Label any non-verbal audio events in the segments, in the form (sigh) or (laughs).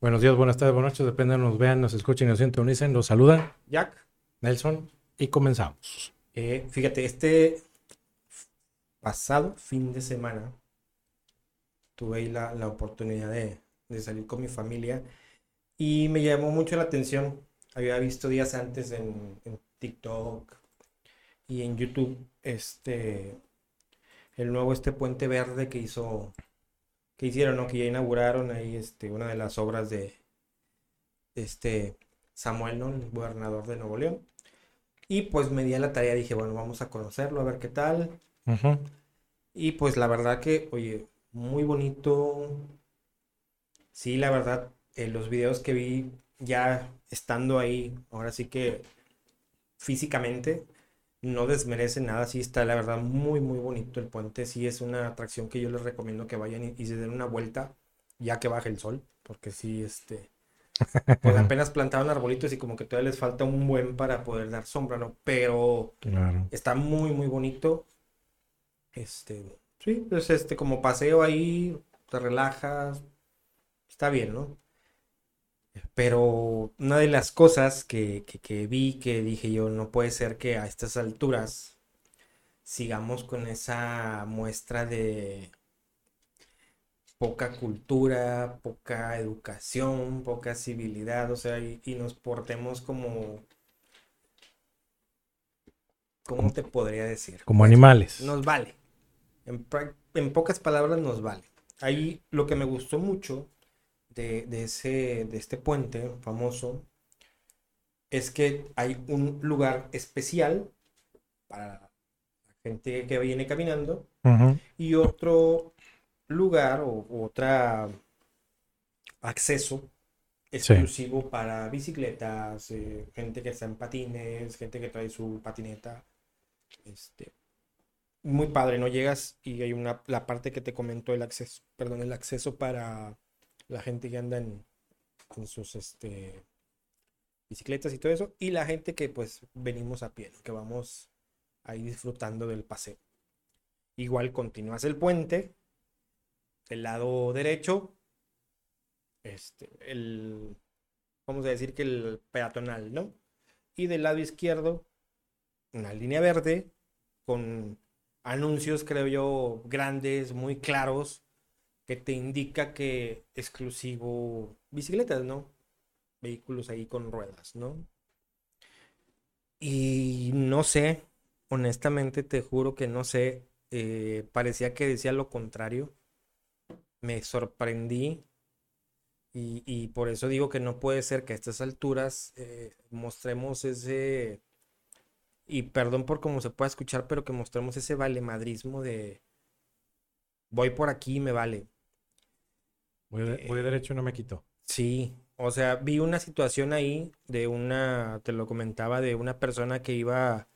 Buenos días, buenas tardes, buenas noches, depende de nos vean, nos escuchen, nos sintonicen. Los saludan Jack, Nelson y comenzamos. eh, fíjate, este pasado fin de semana tuve la, la oportunidad de, de salir con mi familia y me llamó mucho la atención. Había visto días antes en, en TikTok y en YouTube este el nuevo este puente verde que hizo que hicieron, ¿no? Que ya inauguraron ahí este una de las obras de este Samuel, ¿no? El gobernador de Nuevo León. Y pues me di a la tarea, dije, bueno, vamos a conocerlo, a ver qué tal. Y pues la verdad que, oye, muy bonito. Sí, la verdad, eh, los videos que vi ya estando ahí, ahora sí que físicamente, no desmerece nada. Sí está, la verdad, muy, muy bonito el puente. Sí es una atracción que yo les recomiendo que vayan y, y se den una vuelta ya que baje el sol, porque sí, este, (laughs) pues apenas plantaron arbolitos y como que todavía les falta un buen para poder dar sombra, ¿no? Pero Claro. está muy, muy bonito. Este, sí, pues este, como paseo ahí, te relajas, está bien, ¿no? Pero una de las cosas que, que, que vi que dije yo, no puede ser que a estas alturas sigamos con esa muestra de poca cultura, poca educación, poca civilidad, o sea, y, y nos portemos como, ¿cómo te podría decir? Como animales. Nos vale. En, en pocas palabras nos vale. Ahí lo que me gustó mucho de, de ese, de este puente famoso es que hay un lugar especial para la gente que viene caminando y otro lugar o otra acceso exclusivo para bicicletas, eh, gente que está en patines, gente que trae su patineta. Este, muy padre, ¿no? Llegas y hay una, la parte que te comentó el acceso, perdón, el acceso para la gente que anda en, sus este, bicicletas y todo eso, y la gente que pues venimos a pie, que vamos ahí disfrutando del paseo. Igual continúas el puente, del lado derecho, este, el, vamos a decir que el peatonal, ¿no? Y del lado izquierdo, una línea verde con anuncios, creo yo, grandes, muy claros, que te indica que exclusivo bicicletas, ¿no? Vehículos ahí con ruedas, ¿no? Y no sé, honestamente te juro que no sé, eh, parecía que decía lo contrario. Me sorprendí y, y por eso digo que no puede ser que a estas alturas eh, mostremos ese, y perdón por cómo se pueda escuchar, pero que mostremos ese valemadrismo de voy por aquí y me vale. Voy, de- derecho y no me quito. Sí, o sea, vi una situación ahí de una, te lo comentaba, de una persona que iba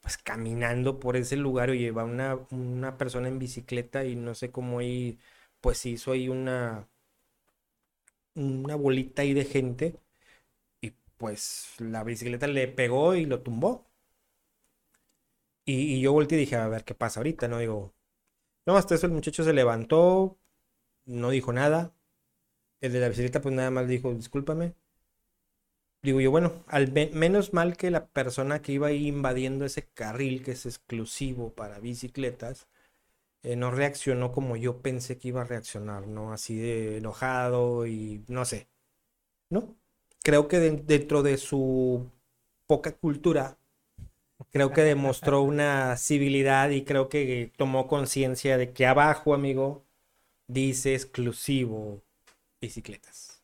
pues caminando por ese lugar y lleva una, una persona en bicicleta y no sé cómo ahí, pues hizo ahí una, una bolita ahí de gente y pues la bicicleta le pegó y lo tumbó. Y, y yo volteé y dije, a ver qué pasa ahorita, ¿no? Digo, no, hasta eso el muchacho se levantó, no dijo nada. El de la bicicleta pues nada más dijo, discúlpame. Digo yo, bueno, al me- menos mal que la persona que iba ahí invadiendo ese carril que es exclusivo para bicicletas, eh, no reaccionó como yo pensé que iba a reaccionar, ¿no? Así de enojado y no sé, ¿no? Creo que de- dentro de su poca cultura, creo que demostró (laughs) una civilidad y creo que tomó conciencia de que abajo, amigo, dice exclusivo bicicletas.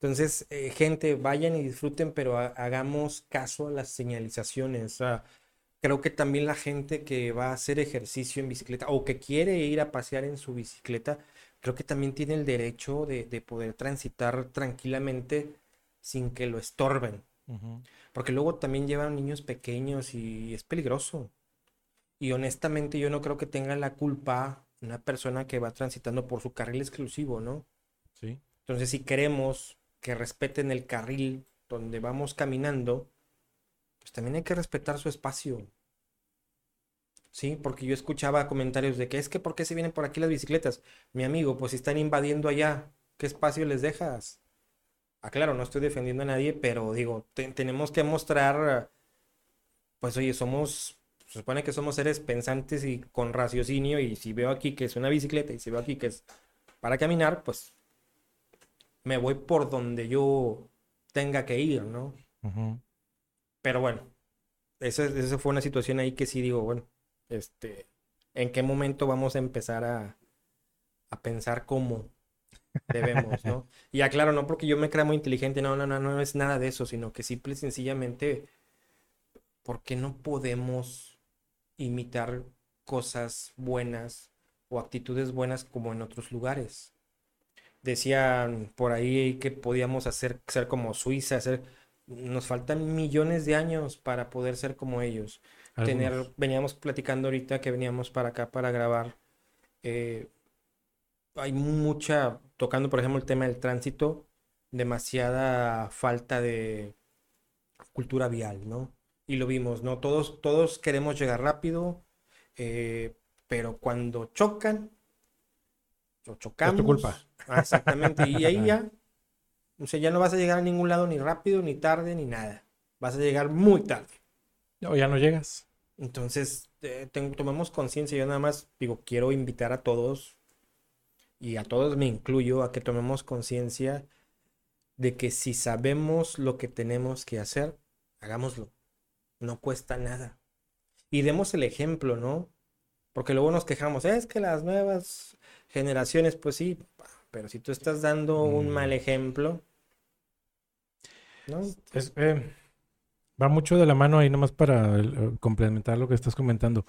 Entonces, eh, gente, vayan y disfruten, pero ha- hagamos caso a las señalizaciones. O sea, creo que también la gente que va a hacer ejercicio en bicicleta o que quiere ir a pasear en su bicicleta, creo que también tiene el derecho de, de poder transitar tranquilamente sin que lo estorben. Porque luego también llevan niños pequeños y es peligroso. Y honestamente yo no creo que tenga la culpa una persona que va transitando por su carril exclusivo, ¿no? Sí. Entonces, si queremos que respeten el carril donde vamos caminando, pues también hay que respetar su espacio. Sí, porque yo escuchaba comentarios de que es que ¿por qué se vienen por aquí las bicicletas? Mi amigo, pues si están invadiendo allá, ¿qué espacio les dejas? Ah, claro, no estoy defendiendo a nadie, pero digo, te- tenemos que mostrar, pues oye, somos, se supone que somos seres pensantes y con raciocinio, y si veo aquí que es una bicicleta y si veo aquí que es para caminar, pues me voy por donde yo tenga que ir, ¿no? Pero bueno, esa, esa fue una situación ahí que sí digo, bueno, este, ¿en qué momento vamos a empezar a, a pensar cómo debemos, ¿no? (laughs) Y aclaro, no porque yo me crea muy inteligente, no, no, no, no es nada de eso, sino que simple y sencillamente, ¿por qué no podemos imitar cosas buenas o actitudes buenas como en otros lugares? Decían por ahí que podíamos hacer, ser como Suiza, hacer, nos faltan millones de años para poder ser como ellos tener, veníamos platicando ahorita que veníamos para acá para grabar. eh, hay mucha, tocando por ejemplo el tema del tránsito, demasiada falta de cultura vial, ¿no? Y lo vimos, ¿no? Todos, todos queremos llegar rápido, eh, pero cuando chocan, o chocamos. culpa. Ah, exactamente, y ahí ya, o sea, ya no vas a llegar a ningún lado ni rápido, ni tarde, ni nada. Vas a llegar muy tarde. No, ya no llegas. Entonces, eh, tomemos conciencia. Yo nada más digo, quiero invitar a todos, y a todos me incluyo, a que tomemos conciencia de que si sabemos lo que tenemos que hacer, hagámoslo. No cuesta nada. Y demos el ejemplo, ¿no? Porque luego nos quejamos, es que las nuevas generaciones, pues sí, pero si tú estás dando un Mm. mal ejemplo, ¿no? Es, eh, va mucho de la mano ahí nomás para el- eh, complementar lo que estás comentando.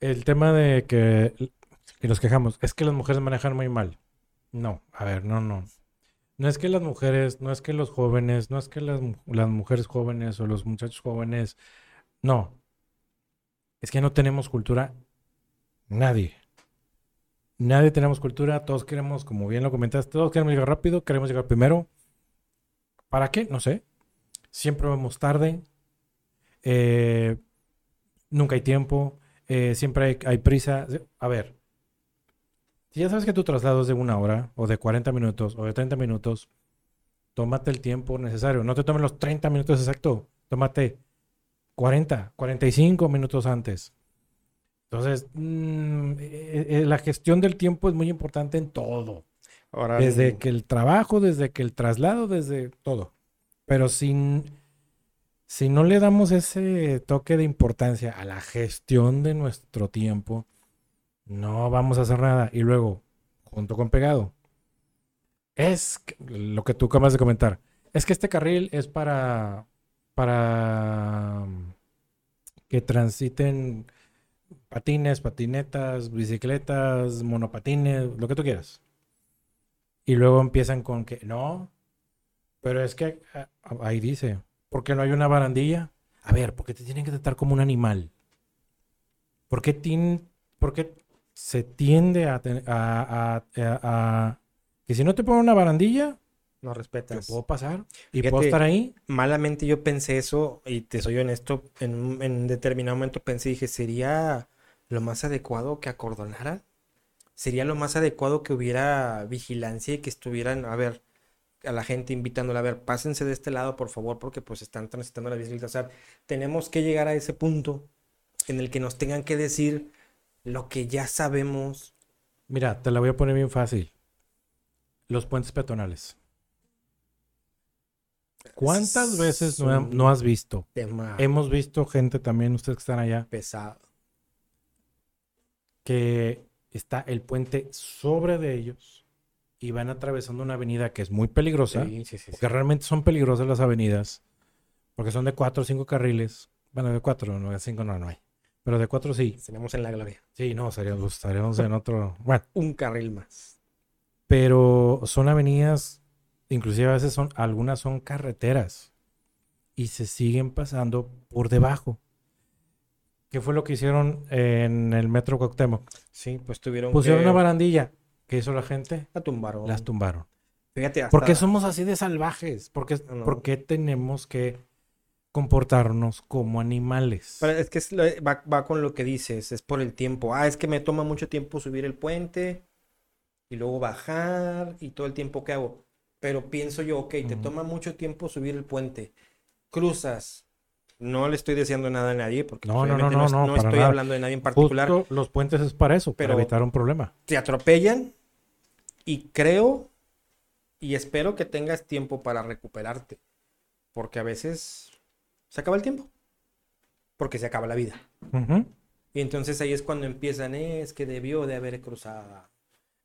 El tema de que, que nos quejamos, es que las mujeres manejan muy mal. No, a ver, no, no. No es que las mujeres, no es que los jóvenes, no es que las, mu- las mujeres jóvenes o los muchachos jóvenes, no. Es que no tenemos cultura, nadie. Nadie tenemos cultura, todos queremos, como bien lo comentaste, todos queremos llegar rápido, queremos llegar primero. ¿Para qué? No sé. Siempre vamos tarde. eh, nunca hay tiempo. eh, siempre hay, hay prisa. A ver. Si ya sabes que tu traslado es de una hora, o de 40 minutos, o de 30 minutos, tómate el tiempo necesario. No te tomes los 30 minutos exacto. Tómate 40, 45 minutos antes. Entonces, mm, eh, eh, la gestión del tiempo es muy importante en todo. Ahora, Desde que el trabajo, desde que el traslado, desde todo. Pero sin, si no le damos ese toque de importancia a la gestión de nuestro tiempo, no vamos a hacer nada. Y luego, junto con pegado, es lo que tú acabas de comentar. Es que este carril es para, para mm, que transiten patines, patinetas, bicicletas, monopatines, lo que tú quieras. Y luego empiezan con que no, pero es que ah, ahí dice, ¿por qué no hay una barandilla? A ver, ¿por qué te tienen que tratar como un animal? ¿Por qué, tien- por qué se tiende a, ten- a- a- a- a- que si no te ponen una barandilla, no yo respetas. puedo pasar y Fíjate, puedo estar ahí? malamente yo pensé eso, y te soy honesto, en, un- en determinado momento pensé, dije, ¿sería lo más adecuado que acordonaran? ¿Sería lo más adecuado que hubiera vigilancia y que estuvieran, a ver, a la gente invitándola, a ver, pásense de este lado, por favor, porque pues están transitando la bicicleta. O sea, tenemos que llegar a ese punto en el que nos tengan que decir lo que ya sabemos. Mira, te la voy a poner bien fácil. Los puentes peatonales. ¿Cuántas veces no, has visto? Tema Hemos visto gente también, ustedes que están allá, pesado. que está el puente sobre de ellos y van atravesando una avenida que es muy peligrosa, Sí, sí, sí, sí. porque realmente son peligrosas las avenidas, porque son de cuatro o cinco carriles. Bueno, de cuatro, no de cinco no, no hay. Pero de cuatro sí. Tenemos en la gloria Sí, no, seríamos, estaríamos en otro. Bueno, (laughs) un carril más. pero son avenidas, inclusive a veces son, algunas son carreteras y se siguen pasando por debajo. ¿Qué fue lo que hicieron en el metro Cuauhtémoc? Sí, pues tuvieron Pusieron que una barandilla. ¿Qué hizo la gente? la tumbaron. Las tumbaron. Fíjate, hasta- ¿Por qué somos así de salvajes? ¿Por qué, No. por qué tenemos que comportarnos como animales? Pero es que es va, va con lo que dices, es por el tiempo. Ah, es que me toma mucho tiempo subir el puente. y luego bajar y todo el tiempo que hago. Pero pienso yo, ok, te Ujú. toma mucho tiempo subir el puente, cruzas. No le estoy deseando nada a nadie porque No, pues, no, no, no, no, no estoy nada. hablando de nadie en particular. Justo los puentes es para eso, Pero- para evitar un problema. Te atropellan y creo y espero que tengas tiempo para recuperarte. Porque a veces se acaba el tiempo. Porque se acaba la vida. Y entonces ahí es cuando empiezan, es que debió de haber cruzado.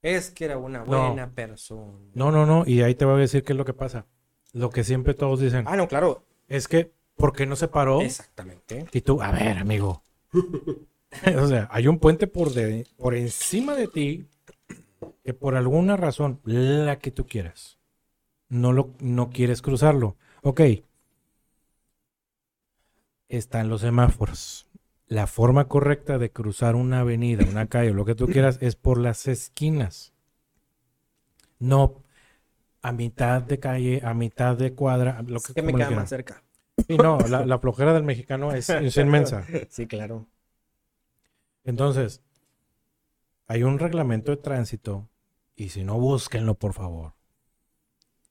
Es que era una No. buena persona. No, no, no. Y ahí te voy a decir qué es lo que pasa. Lo que siempre todos dicen Ah, no, claro. es que, ¿por qué no se paró? Exactamente. Y tú, a ver, amigo. (laughs) o sea, hay un puente por, de, por encima de ti que por alguna razón, la que tú quieras, no, lo, no quieres cruzarlo. Ok. Están los semáforos. La forma correcta de cruzar una avenida, una calle, o lo que tú quieras, es por las esquinas. No a mitad de calle, a mitad de cuadra, lo Es que, que me queda más cerca. Sí, no, la, la flojera del mexicano es, (laughs) es inmensa. Sí, claro. Entonces, hay un reglamento de tránsito, y si no, búsquenlo, por favor,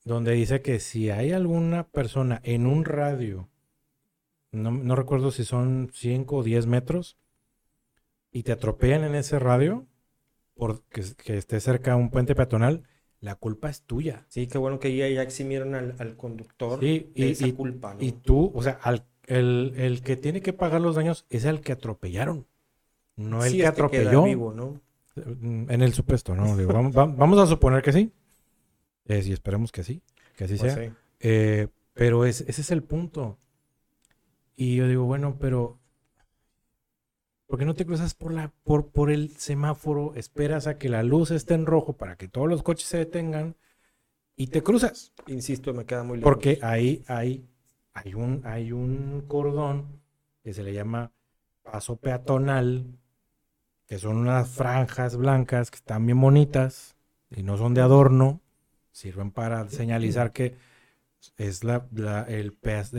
donde dice que si hay alguna persona en un radio, no, no recuerdo si son 5 o 10 metros, y te atropellan en ese radio, porque que esté cerca a un puente peatonal, la culpa es tuya. Sí, qué bueno que ya, ya eximieron al, al conductor Sí, de y- esa y- culpa, ¿no? Y tú, o sea, al- el, el que tiene que pagar los daños es el que atropellaron, no el Sí, que es atropelló. vivo, ¿no? En el supuesto, ¿no? Digo, vamos, vam- vamos a suponer que sí. Eh, y esperemos que sí, que así Pues sea. sí. Eh, pero es- ese es el punto. Y yo digo, bueno, pero ¿por qué no te cruzas por la, por, por el semáforo? Esperas a que la luz esté en rojo para que todos los coches se detengan y te cruzas. Insisto, me queda muy lejos. Porque ahí hay, hay, un, hay un cordón que se le llama paso peatonal, que son unas franjas blancas que están bien bonitas y no son de adorno, sirven para señalizar que es la, la- el, pas-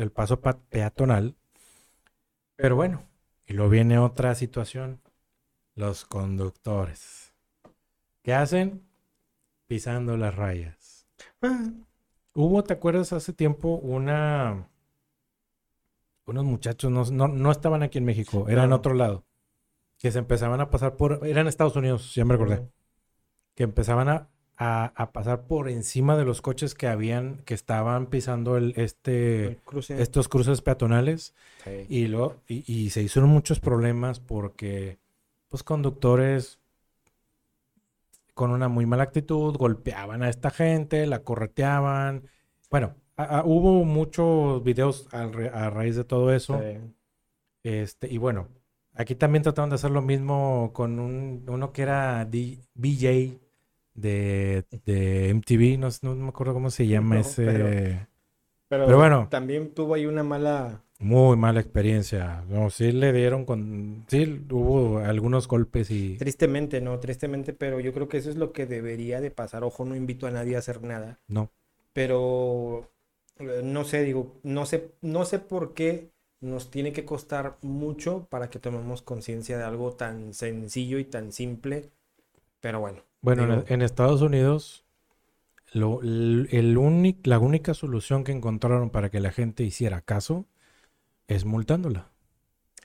el paso pa- peatonal. Pero bueno, y luego viene otra situación, los conductores. ¿Qué hacen? Pisando las rayas. Ah, Hubo, ¿te acuerdas hace tiempo una... Unos muchachos, no, no, no estaban aquí en México, eran en No. otro lado, que se empezaban a pasar por... Eran Estados Unidos, ya me recordé. Que empezaban a, a- a pasar por encima de los coches que habían, que estaban pisando el, este, el cruce. estos cruces peatonales. Sí. Y, luego, y, y se hicieron muchos problemas porque, pues, conductores con una muy mala actitud golpeaban a esta gente, la correteaban. Bueno, a- a- hubo muchos videos re- a raíz de todo eso. Sí. Este, y bueno, aquí también trataron de hacer lo mismo con un, uno que era D- BJ de, de MTV, no, no me acuerdo cómo se llama No, ese. pero- Pero, Pero bueno. también tuvo ahí una mala. Muy mala experiencia. No, sí le dieron con. Sí, hubo algunos golpes y. Tristemente, no, tristemente, pero yo creo que eso es lo que debería de pasar. Ojo, no invito a nadie a hacer nada. No. Pero eh, no sé, digo, no sé, no sé por qué nos tiene que costar mucho para que tomemos conciencia de algo tan sencillo y tan simple. Pero bueno, Bueno, en, Digo- en Estados Unidos, lo, el, el la única solución que encontraron para que la gente hiciera caso es multándola.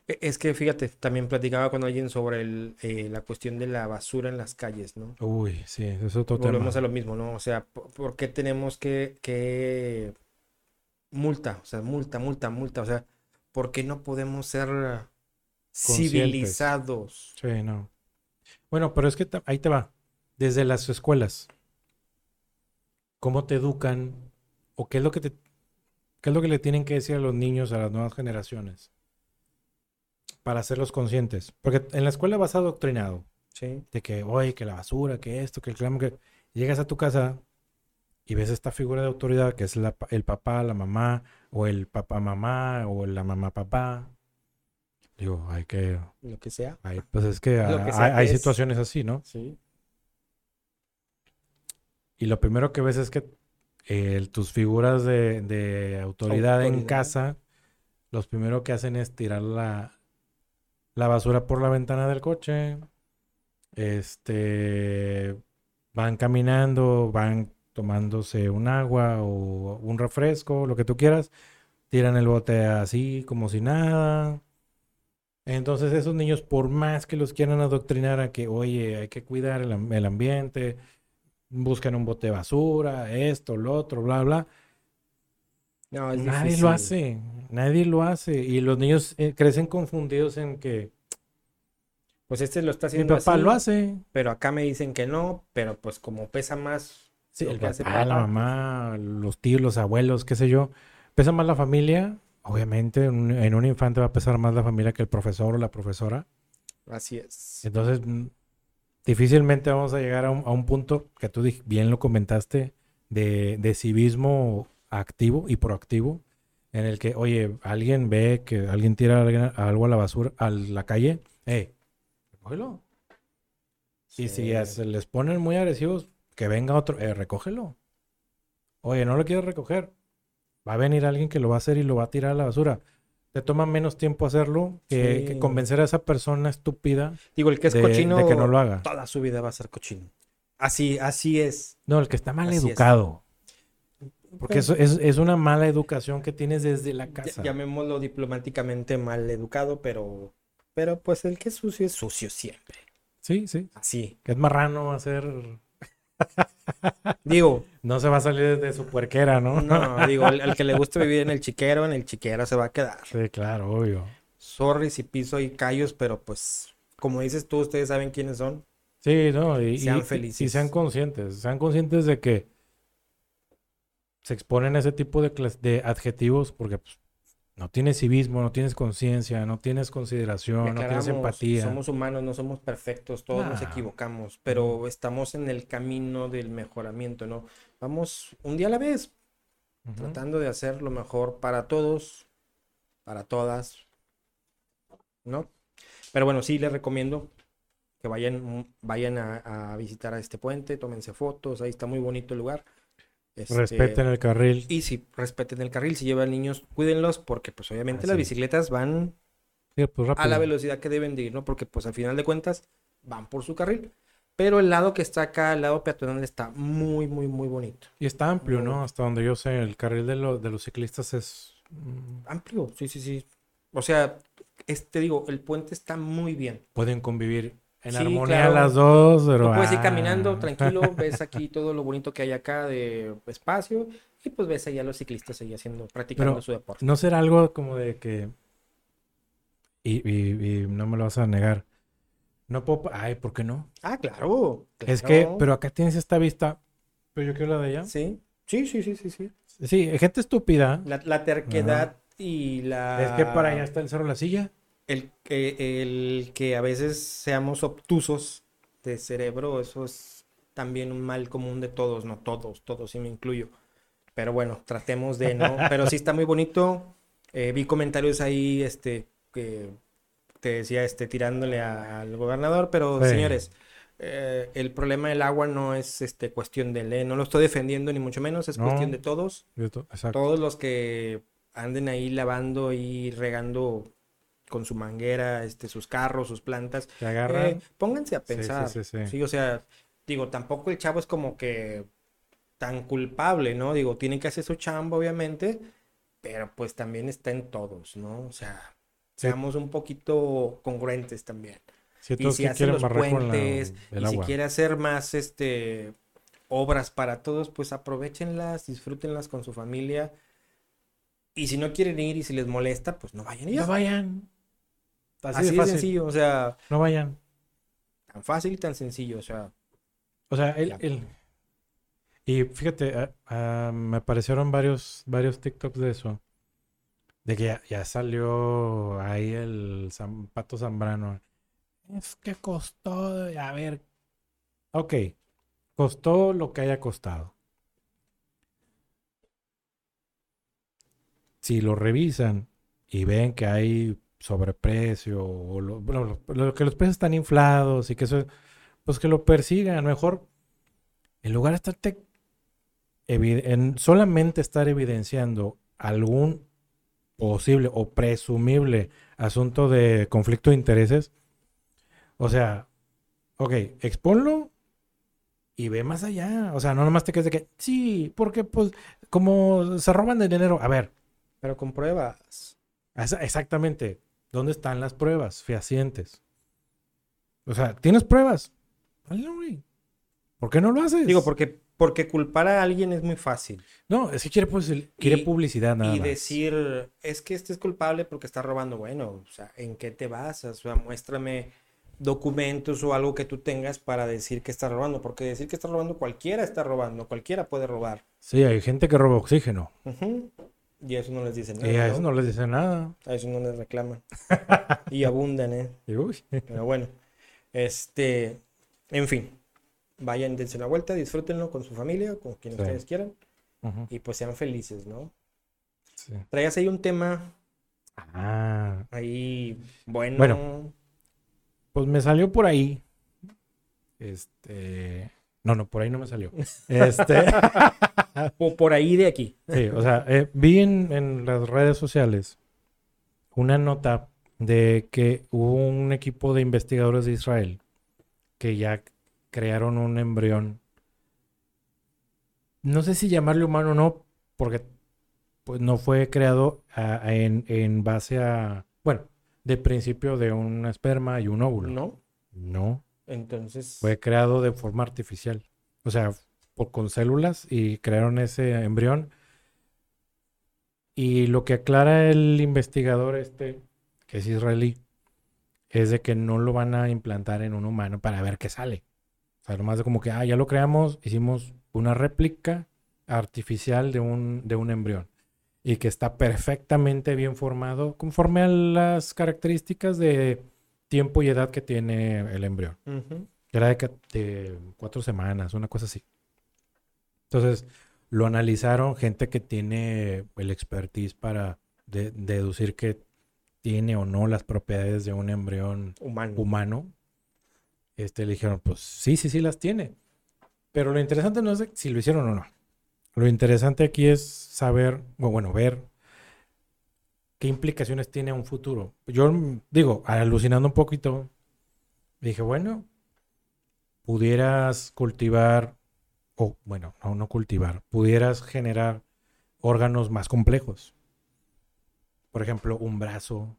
e- es que fíjate, también platicaba con alguien sobre el, eh, la cuestión de la basura en las calles, ¿no? Uy, sí, es otro tema. Volvemos a lo mismo, ¿no? O sea, ¿por, por qué tenemos que, que multa? O sea, multa, multa, multa. O sea, ¿por qué no podemos ser civilizados? Sí, no. Bueno, pero es que ahí te va. Desde las escuelas, ¿cómo te educan? ¿O qué es lo que te, qué es lo que le tienen que decir a los niños, a las nuevas generaciones? Para hacerlos conscientes. Porque en la escuela vas adoctrinado. Sí. de que, oye, que la basura, que esto, que el clamo, que llegas a tu casa y ves esta figura de autoridad que es la el papá, la mamá, o el papá mamá, o la mamá papá. Digo, hay que, Lo que sea. hay- pues es que, Lo que sea hay, que hay es. situaciones así, ¿no? Sí. Y lo primero que ves es que eh, tus figuras de, de autoridad, en casa, los primero que hacen es tirar la, la basura por la ventana del coche. Este, van caminando, van tomándose un agua o un refresco, lo que tú quieras, tiran el bote así como si nada. Entonces esos niños, por más que los quieran adoctrinar a que, oye, hay que cuidar el ambiente, buscan un bote de basura, esto, lo otro, bla, bla. No, es Nadie difícil. lo hace, nadie lo hace. Y los niños eh, crecen confundidos en que Pues este lo está mi haciendo papá así, lo hace. pero acá me dicen que no, pero pues como pesa más Sí, el papá, la papá. mamá, los tíos, los abuelos, qué sé yo. Pesa más la familia. Obviamente, en un, en un infante va a pesar más la familia que el profesor o la profesora. Así es. Entonces, difícilmente vamos a llegar a un, a un punto que tú bien lo comentaste, de, de civismo activo y proactivo, en el que, oye, alguien ve que alguien tira algo a la basura, a la calle, hey, recógelo. Y si ya Sí. se les ponen muy agresivos, que venga otro, eh, recógelo. Oye, no lo quieres recoger. Va a venir alguien que lo va a hacer y lo va a tirar a la basura. Te toma menos tiempo hacerlo que, convencer a esa persona estúpida Digo, el que es de, cochino de que no lo haga. toda su vida va a ser cochino. Así, así es. No, el que está mal Así es. educado. Porque Pues, eso es, es una mala educación que tienes desde la ya- casa. llamémoslo diplomáticamente mal educado, pero, pero pues el que es sucio es sucio siempre. Sí, sí. Así. Que es marrano va a ser. (laughs) Digo, No se va a salir de su puerquera, ¿no? no, (laughs) digo, al, al que le guste vivir en el chiquero, en el chiquero se va a quedar. Sí, claro, obvio. Sorry si piso y callos, pero pues, como dices tú, ustedes saben quiénes son. Sí, no, y, Sean y- felices. y sean conscientes, sean conscientes de que se exponen a ese tipo de, de adjetivos porque pues, no tienes civismo, no tienes conciencia, no tienes consideración, no tienes empatía. Somos humanos, no somos perfectos, todos nos Nah. equivocamos, pero estamos en el camino del mejoramiento, ¿no? Vamos un día a la vez, tratando de hacer lo mejor para todos, para todas, ¿no? Pero bueno, sí les recomiendo que vayan, vayan a, a visitar a este puente, tómense fotos, ahí está muy bonito el lugar. Este, Respeten el carril. Y si respeten el carril, si llevan niños, cuídenlos, porque pues obviamente las bicicletas van Sí, pues, a la velocidad que deben de ir, ¿no? Porque pues al final de cuentas van por su carril. Pero el lado que está acá, el lado peatonal, está muy, muy, muy bonito. Y está amplio, Muy- ¿no? Hasta donde yo sé, el carril de, lo- de los ciclistas es... mm, Amplio, sí, sí, sí. O sea, este digo, el puente está muy bien. Pueden convivir en Sí, armonía claro. las dos, pero... Tú puedes ir ah, caminando (laughs) tranquilo, ves aquí todo lo bonito que hay acá de espacio y pues ves ahí a los ciclistas ahí haciendo, practicando Pero- su deporte. No será algo como de que... Y, y- y no me lo vas a negar. No puedo... Ay, ¿por qué no? Ah, claro. Es que, pero acá tienes esta vista. Pero yo quiero la de allá. Sí, sí, sí, sí, sí, sí. Sí, gente estúpida. La, la terquedad y la... Es que para allá está el cerro La Silla. El que, el que a veces seamos obtusos de cerebro, eso es también un mal común de todos, no todos, todos, sí me incluyo. Pero bueno, tratemos de no. (laughs) Pero sí está muy bonito. Eh, vi comentarios ahí, este, que te decía, este, tirándole a- al gobernador, pero Sí. señores, eh, el problema del agua no es, este, cuestión de él, no lo estoy defendiendo ni mucho menos, es No. cuestión de todos Exacto. todos los que anden ahí lavando y regando con su manguera, este, sus carros, sus plantas, Te agarran. eh, pónganse a sí, pensar. sí, sí. Sí, o sea, digo, tampoco el chavo es como que tan culpable, ¿no? Digo, tiene que hacer su chamba, obviamente, pero pues también está en todos, ¿no? O sea, seamos un poquito congruentes también. Si Y todos si hace quieren los la- puentes, el y si agua. quiere hacer más este obras para todos, pues aprovechenlas, disfrútenlas con su familia. Y si no quieren ir y si les molesta, pues no vayan y. No vayan. Así, Así de fácil. sencillo, o sea, No vayan. tan fácil y tan sencillo, o sea, O sea, el- Y fíjate, ah, ah, me aparecieron varios, varios TikToks de eso. De que ya, ya salió ahí el Pato Zambrano. Es que costó, a ver. Ok, costó lo que haya costado. Si lo revisan y ven que hay sobreprecio o lo, bueno, lo- lo- que los precios están inflados y que eso, pues que lo persigan. Mejor, en lugar de estarte en solamente estar evidenciando algún posible o presumible asunto de conflicto de intereses, o sea, ok, exponlo y ve más allá. O sea, no nomás te quedes de que, sí, porque pues como se roban el dinero. A ver, Pero con pruebas. esa- exactamente, ¿dónde están las pruebas fehacientes? O sea, ¿tienes pruebas? Güey. ¿Por qué no lo haces? Digo, porque, porque culpar a alguien es muy fácil. No, es que quiere, quiere Y- publicidad nada y más. decir, es que este es culpable porque está robando. Bueno, o sea, ¿en qué te basas? O sea, muéstrame documentos o algo que tú tengas para decir que está robando. Porque decir que está robando, cualquiera está robando, cualquiera puede robar. Sí, hay gente que roba oxígeno. Y a eso no les dicen nada. Y a eso no les dice nada. A eso no les reclaman. (laughs) y abundan, ¿eh? Y, Pero bueno, este, en fin, vayan, dense una vuelta, disfrútenlo con su familia, con quien Sí. ustedes quieran, y pues sean felices, ¿no? sí. Traías ahí un tema Ah, ahí bueno. Bueno. pues me salió por ahí. Este. No, no, por ahí no me salió. (laughs) Este. (laughs) O por ahí de aquí. Sí, o sea, eh, vi en, en las redes sociales una nota de que hubo un equipo de investigadores de Israel que ya crearon un embrión. No sé si llamarle humano o no, porque pues no fue creado a- a- en, en base a, bueno, de principio de un esperma y un óvulo. ¿No? No, Entonces, fue creado de forma artificial. O sea, con células y crearon ese embrión. Y lo que aclara el investigador este, que es israelí, es de que no lo van a implantar en un humano para ver qué sale. O sea, nomás de como que, ah, ya lo creamos, hicimos una réplica artificial de un, de un embrión. Y que está perfectamente bien formado conforme a las características de tiempo y edad que tiene el embrión. ujú, Era de, cuatro semanas, una cosa así. Entonces, lo analizaron gente que tiene el expertise para de- deducir que tiene o no las propiedades de un embrión humano. humano. Este, le dijeron, pues sí, sí, sí las tiene. Pero lo interesante no es si lo hicieron o no. Lo interesante aquí es saber, o bueno, ver qué implicaciones tiene a un futuro. Yo digo, alucinando un poquito, dije, bueno, pudieras cultivar, o bueno, no, no cultivar, pudieras generar órganos más complejos. Por ejemplo, un brazo,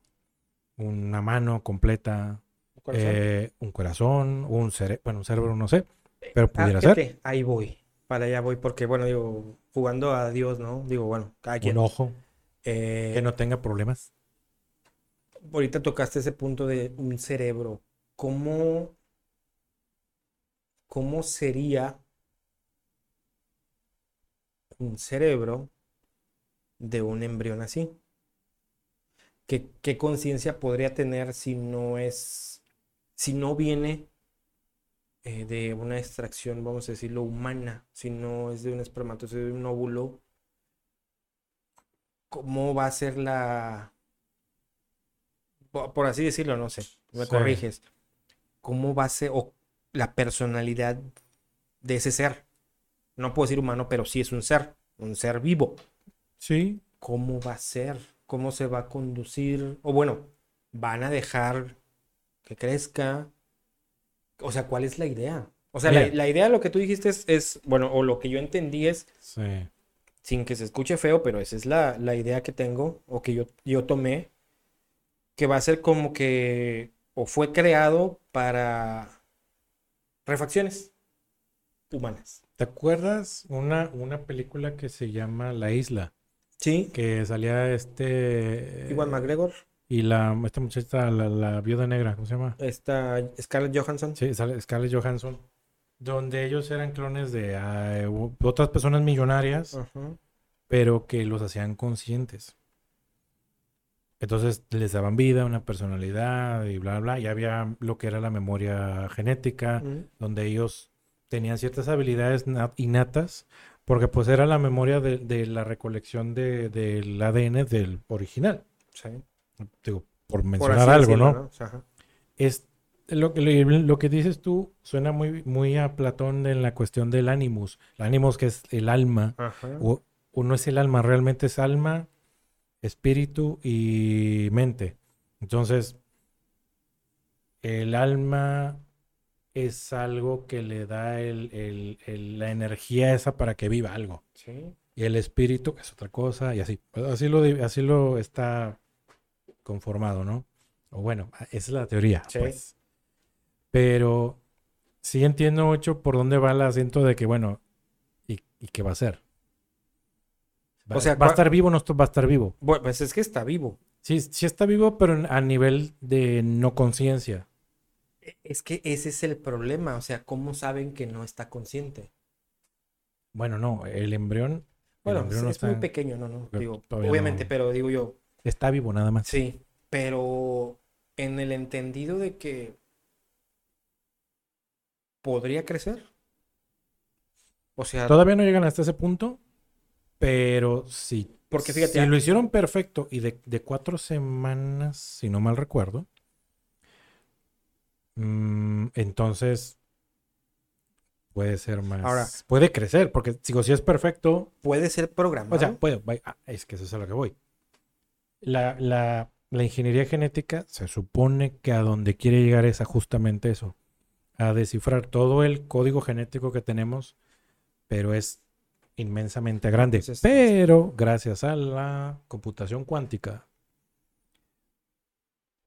una mano completa, Corazón. eh, un corazón, un cerebro, bueno, un cerebro no sé, pero Ah, pudiera ser ahí voy. Para allá voy, porque bueno, digo, jugando a Dios, ¿no? Digo, bueno, cada quien. un ojo Eh, que no tenga problemas. ahorita tocaste ese punto de un cerebro. ¿Cómo, cómo sería un cerebro de un embrión así? ¿Qué, qué conciencia podría tener si no es, si no viene eh, de una extracción, vamos a decirlo, humana, si no es de un espermatozoide, de un óvulo? ¿Cómo va a ser la, po- por así decirlo, no sé, me Sí. corriges. ¿Cómo va a ser o la personalidad de ese ser? No puedo decir humano, pero sí es un ser, un ser vivo. Sí, ¿Cómo va a ser? ¿Cómo se va a conducir? O bueno, ¿van a dejar que crezca? O sea, ¿cuál es la idea? O sea, la, idea, lo que tú dijiste es, es, bueno, o lo que yo entendí es, sí. Sin que se escuche feo, pero esa es la, la idea que tengo o que yo, yo tomé, que va a ser como que, o fue creado para refacciones humanas. ¿Te acuerdas una, una película que se llama La Isla? Sí. Que salía este... Igual McGregor, Y la, esta muchacha, la, la viuda negra, ¿cómo se llama? está Scarlett Johansson. Sí, Scarlett Johansson. Donde ellos eran clones de ah, otras personas millonarias, pero que los hacían conscientes. Entonces les daban vida, una personalidad y bla, bla. Y había lo que era la memoria genética, donde ellos tenían ciertas habilidades na- innatas, porque pues era la memoria de, de la recolección de- del ADN del original. sí. Digo, por mencionar algo, decirlo, ¿no? O sea, ajá. Es lo que, lo, lo que dices tú suena muy, muy a Platón en la cuestión del ánimus. El ánimus que es el alma. O, o no es el alma, realmente es alma, espíritu y mente. Entonces, el alma es algo que le da el- el- el- la energía esa para que viva algo. Sí. Y el espíritu es otra cosa y así. Así lo, así lo está conformado, ¿no? O bueno, esa es la teoría, Sí. pues. Pero sí entiendo mucho por dónde va el asiento de que, bueno, ¿y, y qué va a hacer? Va, O sea, ¿va a estar vivo o no va a estar vivo? Bueno, pues es que está vivo. Sí, sí está vivo, pero a nivel de no conciencia. E- Es que ese es el problema. O sea, ¿cómo saben que no está consciente? Bueno, no, el embrión, el Bueno, embrión es, no muy pequeño, no, no. Digo, obviamente, no. pero digo yo, está vivo nada más. sí. Pero en el entendido de que podría crecer. O sea, Todavía no llegan hasta ese punto, pero sí. porque fíjate, si ah, lo hicieron perfecto y de, de cuatro semanas, si no mal recuerdo, mm, entonces puede ser más. Ahora- puede crecer, porque digo, si es perfecto, puede ser programado. o sea, puede. ah, es que eso es a lo que voy. La, la, la ingeniería genética se supone que a donde quiere llegar es a justamente eso, a descifrar todo el código genético que tenemos, pero es inmensamente grande. Entonces, pero gracias a la computación cuántica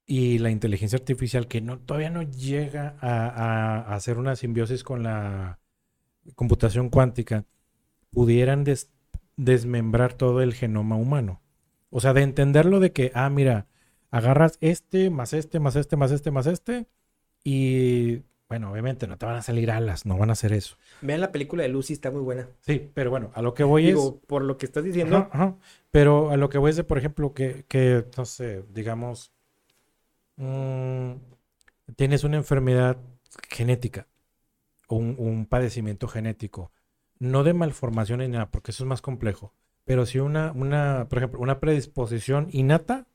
y la inteligencia artificial que no, todavía no llega a, a- a hacer una simbiosis con la computación cuántica, pudieran des- desmembrar todo el genoma humano. O sea, de entenderlo de que, ah, mira, agarras este, más este, más este, más este, más este, y bueno, obviamente no te van a salir alas, no van a hacer eso. Vean la película de Lucy, está muy buena. Sí, pero bueno, a lo que voy es... Digo, por lo que estás diciendo, Ajá, ajá. Pero a lo que voy es de, por ejemplo, que, que no sé, digamos, mm, tienes una enfermedad genética, o un, un padecimiento genético, no de malformación ni nada, porque eso es más complejo, pero sí una, una, por ejemplo, una predisposición innata,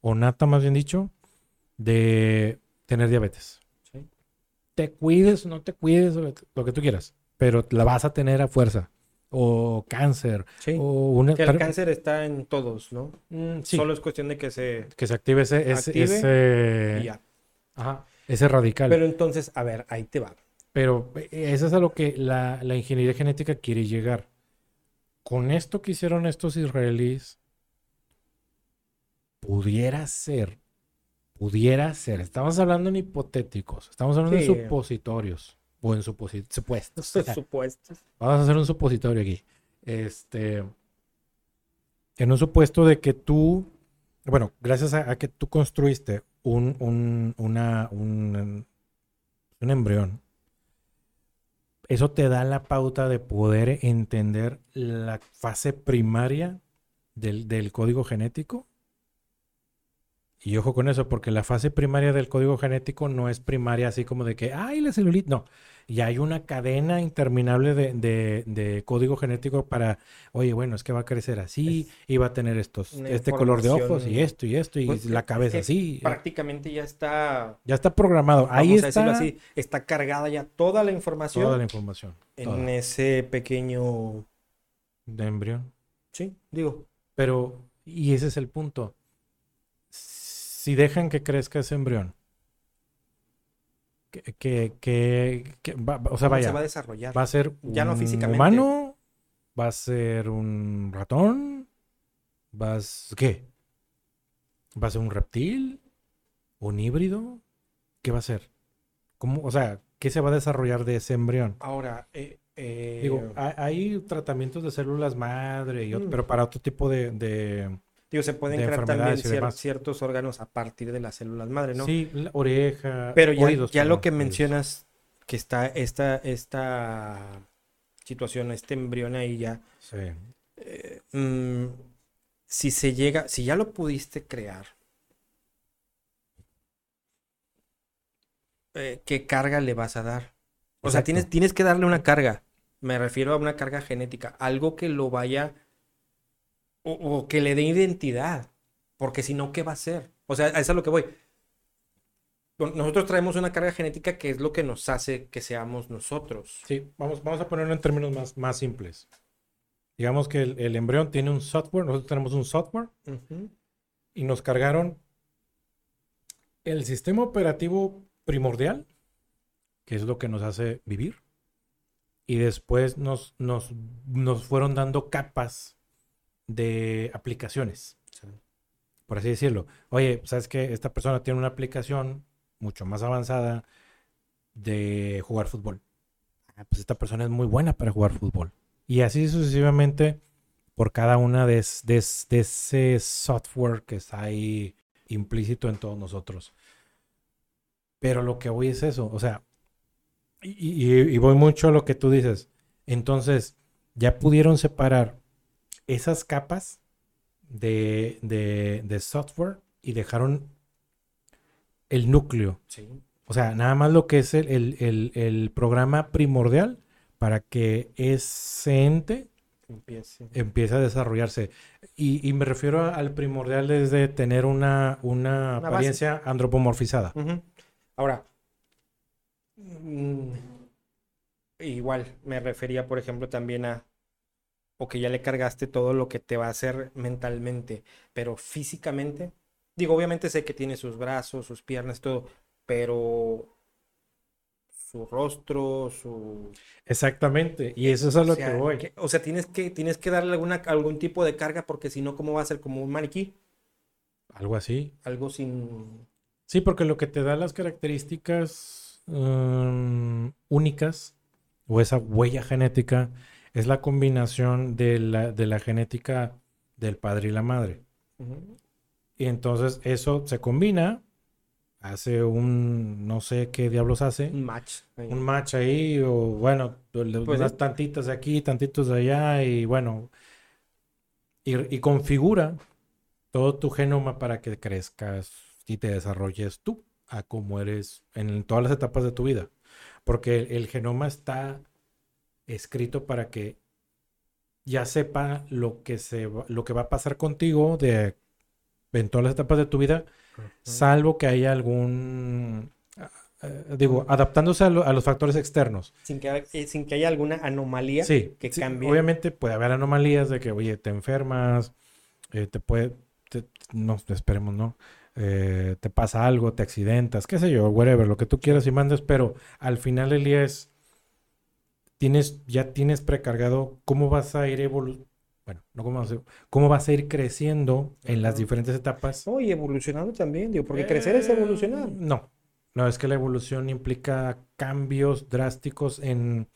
o nata más bien dicho, de tener diabetes. Te cuides o no te cuides, lo que- lo que tú quieras, pero la vas a tener a fuerza. O cáncer, sí, o una, que el pero- cáncer está en todos, ¿no? Mm, sí, Solo es cuestión de que se... que se active ese, ese, active ese- y ya. ajá, ese radical. Pero Pero, entonces, a ver, ahí te va. eh, eso es a lo que la, la ingeniería genética quiere llegar. Con esto que hicieron estos israelíes, pudiera ser, pudiera ser, estamos hablando en hipotéticos, estamos hablando Sí. en supositorios, o en suposi- supuestos. (laughs) Supuestos. Vamos a hacer un supositorio aquí. Este. En un supuesto de que tú. Bueno, gracias a, a que tú construiste un, un, una, un, un embrión. Eso te da la pauta de poder entender la fase primaria del, del código genético. Y ojo con eso, porque la fase primaria del código genético no es primaria así como de que, ay, la celulitis. No, y hay una cadena interminable de, de- de código genético para, oye, bueno, es que va a crecer así, y va a tener estos, este color de ojos, y esto, y esto, y Pues, la es cabeza que así. Prácticamente ya está, Ya está programado. Ahí a está así, está cargada ya toda la información toda la información. en toda, ese pequeño... de embrión. Sí, digo, Pero, y ese es el punto. Si dejan que crezca ese embrión, que, que, que- que va- o sea, ¿cómo vaya, se va a desarrollar? va a ser Ya no un físicamente. humano, va a ser un ratón, va a s- ¿qué? ¿Va a ser un reptil? ¿Un híbrido? ¿Qué va a ser? ¿Cómo, o sea, qué se va a desarrollar de ese embrión? Ahora, eh, eh, Digo, hay, hay tratamientos de células madre, y Mm. pero para otro tipo de, de- digo, se pueden de crear también cier- ciertos órganos a partir de las células madre, ¿no? Sí, la oreja, Pero ya, oídos, ya lo que mencionas, que está esta, esta situación, este embrión ahí ya, Sí. eh, mm, si se llega, si ya lo pudiste crear, eh, ¿qué carga le vas a dar? O sea, tienes, tienes que darle una carga. Me refiero a una carga genética, algo que lo vaya o, o que le dé identidad, porque si no, ¿qué va a hacer? O sea, a eso es a lo que voy. Nosotros traemos una carga genética que es lo que nos hace que seamos nosotros. Sí, vamos, vamos a ponerlo en términos más, más simples. Digamos que el, el embrión tiene un software, nosotros tenemos un software y nos cargaron el sistema operativo primordial, que es lo que nos hace vivir. Y después nos, nos, nos fueron dando capas de aplicaciones, por así decirlo. Oye, ¿sabes qué? Esta persona tiene una aplicación mucho más avanzada de jugar fútbol. Ah, pues esta persona es muy buena para jugar fútbol. Y así sucesivamente por cada una de, es- de es- de ese software que está ahí implícito en todos nosotros. Pero lo que voy es eso, o sea, y, y- y voy mucho a lo que tú dices. Entonces, ya pudieron separar esas capas de, de- de software y dejaron el núcleo. Sí. O sea, nada más lo que es el, el- el- el programa primordial para que ese ente Empiece. empiece a desarrollarse. Y, y me refiero a- al primordial desde tener una, una apariencia antropomorfizada. Ahora, mm, igual me refería, por ejemplo, también a, o que ya le cargaste todo lo que te va a hacer mentalmente, pero físicamente, digo, obviamente sé que tiene sus brazos, sus piernas, todo, pero su rostro, su... Exactamente. Y eso es a lo sea, que voy. que- o sea, tienes que, tienes que darle alguna, algún tipo de carga porque si no, ¿cómo va a ser como un maniquí? Algo así. Algo sin... Sí, porque lo que te da las características mm, únicas o esa huella genética es la combinación de la, de la genética del padre y la madre. Y entonces eso se combina, hace un, no sé qué diablos hace, Un match. ahí. un match ahí, o bueno, Pues unas tantitas de aquí, tantitos de allá, y bueno, y, y configura todo tu genoma para que crezcas y te desarrolles tú a como eres en todas las etapas de tu vida. Porque el, el genoma está escrito para que ya sepa lo que se va- lo que va a pasar contigo de en todas las etapas de tu vida, salvo que haya algún eh, digo, adaptándose a, lo- a los factores externos. Sin que, eh, sin que haya alguna anomalía Sí, que sí, cambie. Obviamente puede haber anomalías de que, oye, te enfermas, eh, te puede, te- no, esperemos, no, Eh, te pasa algo, te accidentas, qué sé yo, whatever, lo que tú quieras y mandes, pero al final del día es, tienes, ya tienes precargado cómo vas a ir evolu bueno, no cómo vas a, cómo vas a ir creciendo en las diferentes etapas. No, y evolucionando también, digo, porque crecer es Eh, evolucionar. No, no, es que la evolución implica cambios drásticos en,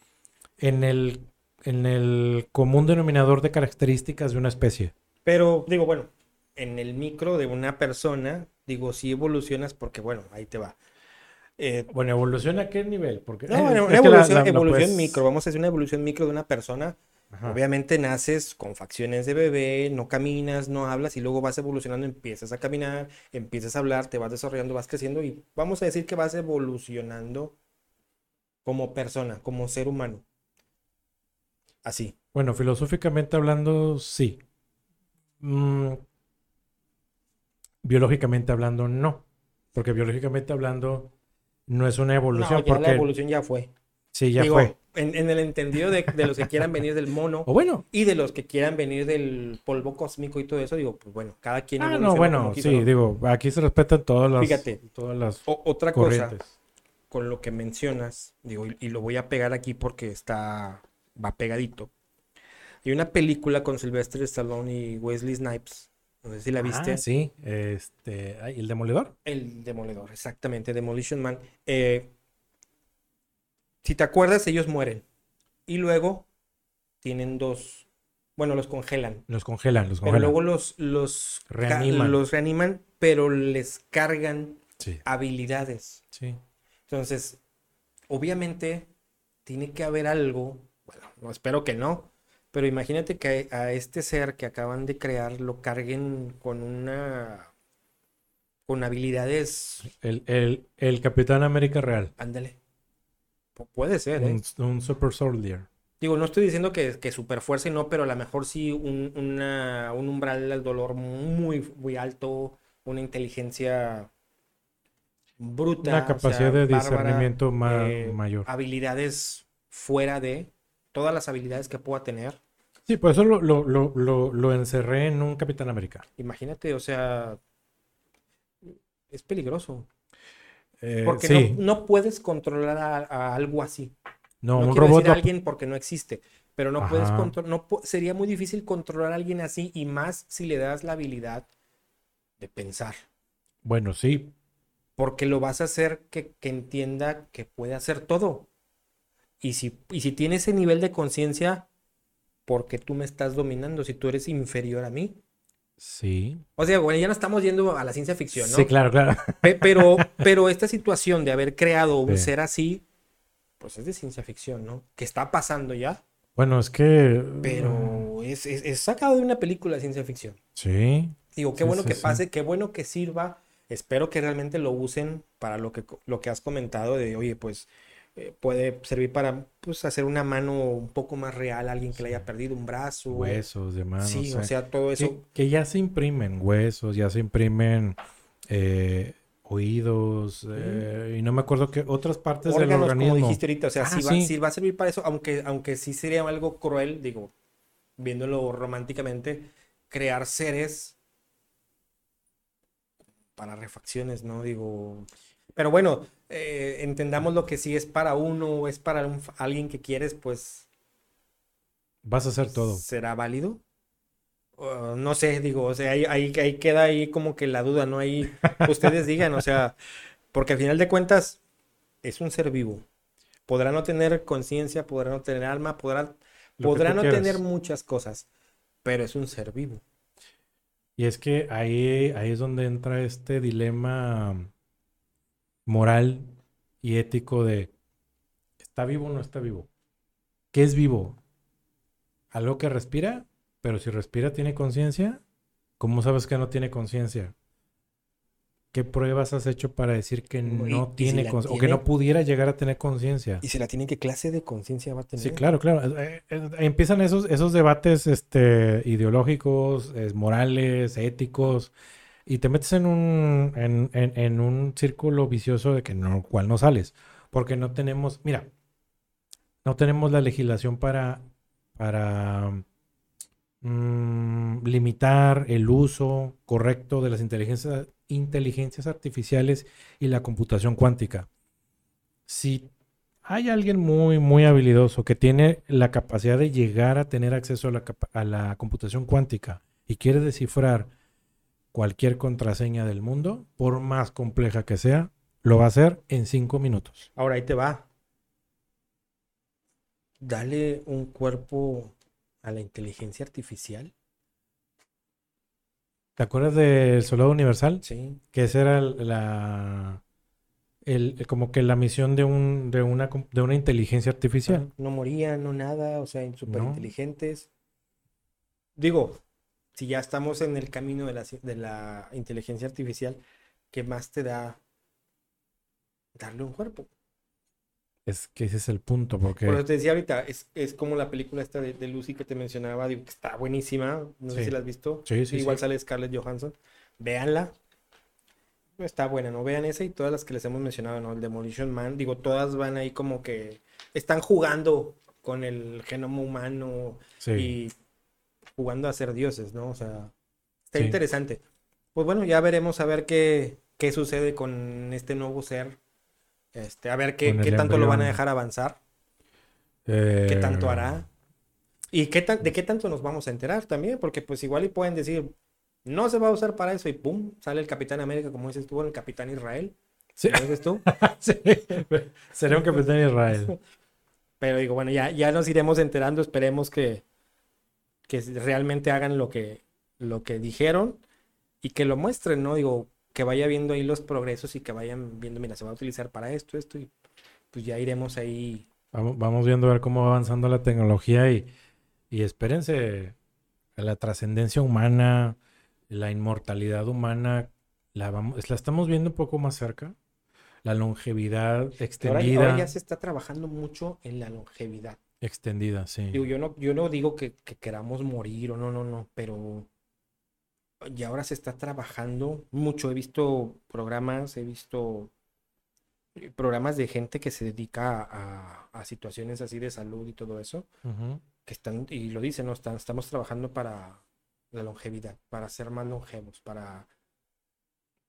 en el, en el común denominador de características de una especie. Pero, digo, bueno, en el micro de una persona, digo, sí evolucionas porque, bueno, ahí te va. Eh, Bueno, ¿evolución a qué nivel? Porque no, es- bueno, una evolución, la- la evolución puedes- micro, vamos a hacer una evolución micro de una persona. Ajá. Obviamente naces con facciones de bebé, no caminas, no hablas y luego vas evolucionando, empiezas a caminar, empiezas a hablar, te vas desarrollando, vas creciendo y vamos a decir que vas evolucionando como persona, como ser humano. Así. Bueno, filosóficamente hablando, sí. Mm, biológicamente hablando, no. Porque biológicamente hablando no es una evolución. No, ya porque la evolución ya fue. sí, ya Digo, fue. En, en el entendido de, de los que quieran venir del mono (laughs) O bueno, y de los que quieran venir del polvo cósmico y todo eso, digo, pues bueno, cada quien ah, no, bueno, quiso, sí, ¿no? digo, aquí se respetan todas las, Fíjate. todas las O- otra cosa corrientes. con lo que mencionas, digo, y, y lo voy a pegar aquí porque está, va pegadito. Hay una película con Sylvester Stallone y Wesley Snipes, no sé si la viste. Ah, sí, este, el demoledor. El Demoledor, exactamente, Demolition Man. Eh, si te acuerdas, ellos mueren. Y luego tienen dos, bueno, los congelan. Los congelan, los Pero congelan. luego los, los, Reaniman. los reaniman, pero les cargan Sí, habilidades. sí. Entonces, obviamente, tiene que haber algo, bueno, no espero que no, pero imagínate que a este ser que acaban de crear lo carguen con una, con habilidades, El, el, el Capitán América real. ándale, Pu- puede ser, ¿eh? Un, un Super Soldier. Digo, no estoy diciendo que, que super fuerza y no, pero a lo mejor sí un, una- un umbral del dolor muy, muy alto, una inteligencia bruta, Una o capacidad sea, de bárbara, discernimiento ma- eh, mayor. habilidades fuera de todas las habilidades que pueda tener. Sí, por eso lo, lo, lo, lo, encerré en un Capitán América. Imagínate, o sea, es peligroso. Eh, Porque sí, no, no puedes controlar a, a algo así. no, No, un quiero robot decir a alguien porque no existe, pero no puedes controlar, no sería muy difícil controlar a alguien así y más si le das la habilidad de pensar, Bueno, sí, porque lo vas a hacer que, que entienda que puede hacer todo. Y si, y si tiene ese nivel de conciencia, porque tú me estás dominando? Si tú eres inferior a mí. sí. O sea, bueno, ya no estamos yendo a la ciencia ficción, ¿no? Sí, claro, claro. Pe- Pero, (laughs) pero esta situación de haber creado un Sí. ser así, pues es de ciencia ficción, ¿no? Que está pasando ya. Bueno, es que. Pero es, es- es sacado de una película de ciencia ficción. Sí. Digo, qué Sí, bueno sí, que pase, qué bueno que sirva. Espero que realmente lo usen para lo que, lo que has comentado de, oye, pues eh, puede servir para pues, hacer una mano un poco más real a alguien que le haya perdido un brazo. Huesos, demás. Sí, no o sea, todo eso. Que, que ya se imprimen huesos, ya se imprimen eh, oídos, eh, y no me acuerdo qué otras partes del órganos, como organismo. dijiste ahorita, o sea, Ah, si va, sí. si va a servir para eso, aunque, aunque sí sería algo cruel, digo, viéndolo románticamente, crear seres para refacciones, ¿no? Digo, pero bueno, eh, entendamos lo que sí es para uno o es para un- alguien que quieres, pues Vas a hacer todo. ¿será válido? Uh, no sé, digo, o sea, ahí, ahí, ahí queda ahí como que la duda, ¿no? Ahí (laughs) ustedes digan, o sea, porque al final de cuentas es un ser vivo. Podrá no tener conciencia, podrá no tener alma, podrá, Lo podrá no quieras. tener muchas cosas, pero es un ser vivo. Y es que ahí, ahí es donde entra este dilema moral y ético de ¿está vivo o no está vivo? ¿Qué es vivo? ¿Algo que respira? Pero si respira tiene conciencia, ¿cómo sabes que no tiene conciencia? ¿Qué pruebas has hecho para decir que Y- no y si tiene conciencia o que tiene- no pudiera llegar a tener conciencia? Y si la tienen, ¿qué clase de conciencia va a tener? Sí, claro, claro. Eh, eh, empiezan esos, esos debates este, ideológicos, eh, morales, éticos, y te metes en un, en, en- un círculo vicioso de que no, cual no sales. Porque no tenemos, mira, no tenemos la legislación para, para mm, limitar el uso correcto de las inteligencias, inteligencias artificiales y la computación cuántica. Si hay alguien muy, muy habilidoso que tiene la capacidad de llegar a tener acceso a la computación cuántica y quiere descifrar cualquier contraseña del mundo, por más compleja que sea, lo va a hacer en cinco minutos. Ahora ahí te va. Dale un cuerpo a la inteligencia artificial. ¿Te acuerdas del Soldado Universal? Sí. Que esa era la... El, como que la misión de, un, de, una, de una inteligencia artificial. No morían, no nada, o sea, súper No. inteligentes. Digo, si ya estamos en el camino de la, de la inteligencia artificial, ¿qué más te da darle un cuerpo? Es que ese es el punto, porque... Por eso te decía ahorita, es, es como la película esta de, de Lucy que te mencionaba, digo que está buenísima, no sé si la has visto. Sí, sí, Igual sale Scarlett Johansson. Véanla. Está buena, ¿no? Vean esa y todas las que les hemos mencionado, ¿no? El Demolition Man, digo, todas van ahí como que están jugando con el genoma humano Sí. y jugando a ser dioses, ¿no? O sea, está Sí. interesante. Pues bueno, ya veremos a ver qué, qué sucede con este nuevo ser. Este, a ver qué, qué tanto lo van a dejar avanzar, Eh, qué tanto hará. Y qué de qué tanto nos vamos a enterar también, porque pues igual y pueden decir, no se va a usar para eso y pum, sale el Capitán América, como dices tú, el Capitán Israel, Sí. como dices tú. (laughs) Sí. Sería un capitán Israel. (laughs) Pero digo, bueno, ya, ya nos iremos enterando, esperemos que, que realmente hagan lo que, lo que dijeron y que lo muestren, ¿no? Digo, que vaya viendo ahí los progresos y que vayan viendo, mira, se va a utilizar para esto, esto, y pues ya iremos ahí. Vamos, vamos viendo a ver cómo va avanzando la tecnología y, y espérense la trascendencia humana, la inmortalidad humana, la, vamos, la estamos viendo un poco más cerca. La longevidad Ahora, extendida. ahora ya se está trabajando mucho en la longevidad. Extendida, sí. Digo, yo no, yo no digo que, que queramos morir o no, no, no, pero ya ahora se está trabajando mucho. He visto programas, he visto eh, programas de gente que se dedica a, a situaciones así de salud y todo eso, que están, y lo dicen, ¿no? Están, estamos trabajando para la longevidad, para ser más longevos, para...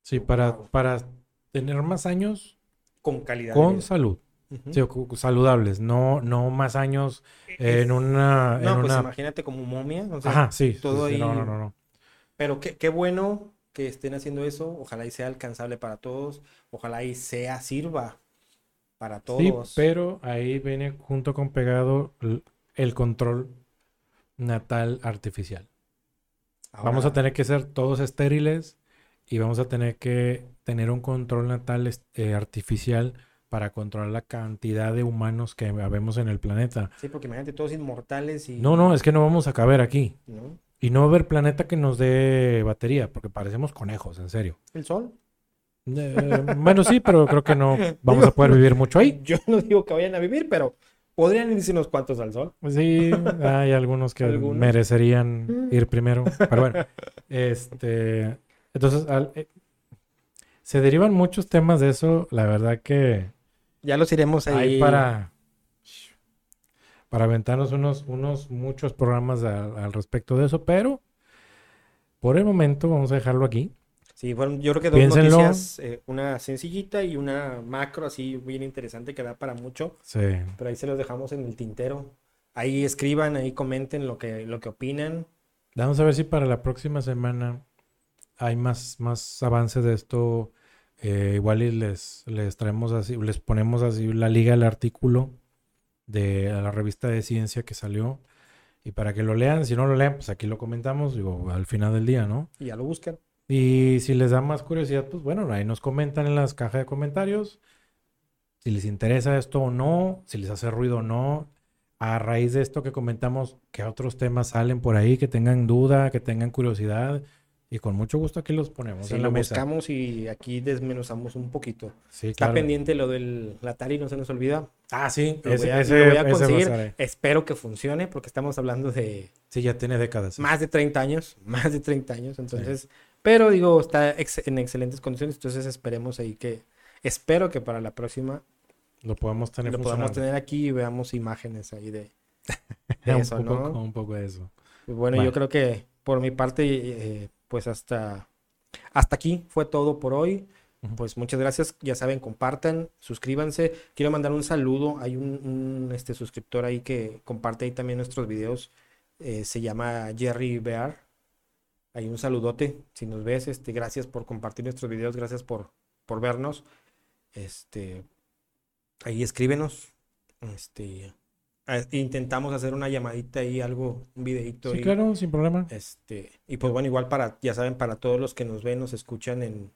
Sí, para, Wow. para tener más años con calidad. de con vida. salud. Sí, saludables, no, no más años en una... No, en pues una... imagínate como momia. o sea, Ajá, sí. sí, todo sí, no, ahí- no, no, no. Pero qué, qué bueno que estén haciendo eso. Ojalá y sea alcanzable para todos. Ojalá y sea, sirva para Sí, todos. pero ahí viene junto con pegado el control natal artificial. Vamos a tener que ser todos estériles y vamos a tener que tener un control natal est- eh, artificial para controlar la cantidad de humanos que habemos en el planeta. Sí, porque imagínate todos inmortales y. No, no, es que no vamos a caber aquí. ¿no? Y no va a haber planeta que nos dé batería, porque parecemos conejos, en serio. El sol. Eh, bueno, sí, pero creo que no vamos a poder vivir mucho ahí. (laughs) Yo no digo que vayan a vivir, pero podrían irse unos cuantos al sol. Sí, hay algunos que Algunos. merecerían ir primero. Pero bueno, este, entonces al- eh, se derivan muchos temas de eso. La verdad que Ya los iremos ahí. hay para para aventarnos unos, unos muchos programas al, al respecto de eso, pero por el momento vamos a dejarlo aquí. Sí, fueron, yo creo que dos Piénsenlo. noticias, eh, una sencillita y una macro así bien interesante que da para mucho, Sí. pero ahí se los dejamos en el tintero. Ahí escriban, ahí comenten lo que, lo que opinan. Vamos a ver si para la próxima semana hay más, más avance de esto. Eh, igual y les, les traemos así, les ponemos así la liga al artículo de la revista de ciencia que salió. Y para que lo lean, si no lo leen, pues aquí lo comentamos, digo, al final del día, ¿no? Y ya lo buscan. Y si les da más curiosidad, pues bueno, ahí nos comentan en las cajas de comentarios si les interesa esto o no, si les hace ruido o no. A raíz de esto que comentamos, ¿qué otros temas salen por ahí que tengan duda, que tengan curiosidad? Y con mucho gusto aquí los ponemos Sí, en la lo mesa. buscamos y aquí desmenuzamos un poquito. Sí, Está claro. pendiente lo del Atari, no se nos olvida. Ah, sí, Lo ese, voy a, ese- lo voy a conseguir. Espero que funcione porque estamos hablando de Sí, ya tiene décadas. más de 30 años, (laughs) más de 30 años, entonces, pero digo, está ex- en excelentes condiciones, entonces esperemos ahí que, espero que para la próxima Lo podemos tener lo podamos tener aquí y veamos imágenes ahí de, (laughs) de un, eso, poco, ¿no? un poco de eso. Y bueno, Bueno. yo creo que por mi parte, eh, pues hasta, hasta aquí fue todo por hoy. Pues muchas gracias, ya saben, compartan, suscríbanse. Quiero mandar un saludo, hay un, un, este, suscriptor ahí que comparte ahí también nuestros videos, eh, se llama Jerry Bear. Hay un saludote, si nos ves, este, gracias por compartir nuestros videos, gracias por, por vernos. Este, ahí escríbenos. Este, a- intentamos hacer una llamadita ahí, algo, un videito Sí, claro, sin problema. Este, y pues bueno, igual para, ya saben, para todos los que nos ven, nos escuchan en,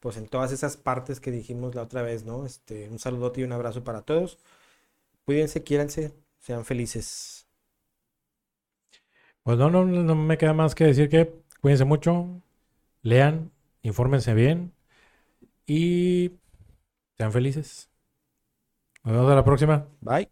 pues en todas esas partes que dijimos la otra vez, ¿no? Este, un saludote y un abrazo para todos. Cuídense, quiéranse, sean felices. Pues no, no, no me queda más que decir que cuídense mucho, lean, infórmense bien y sean felices. Nos vemos a la próxima. Bye.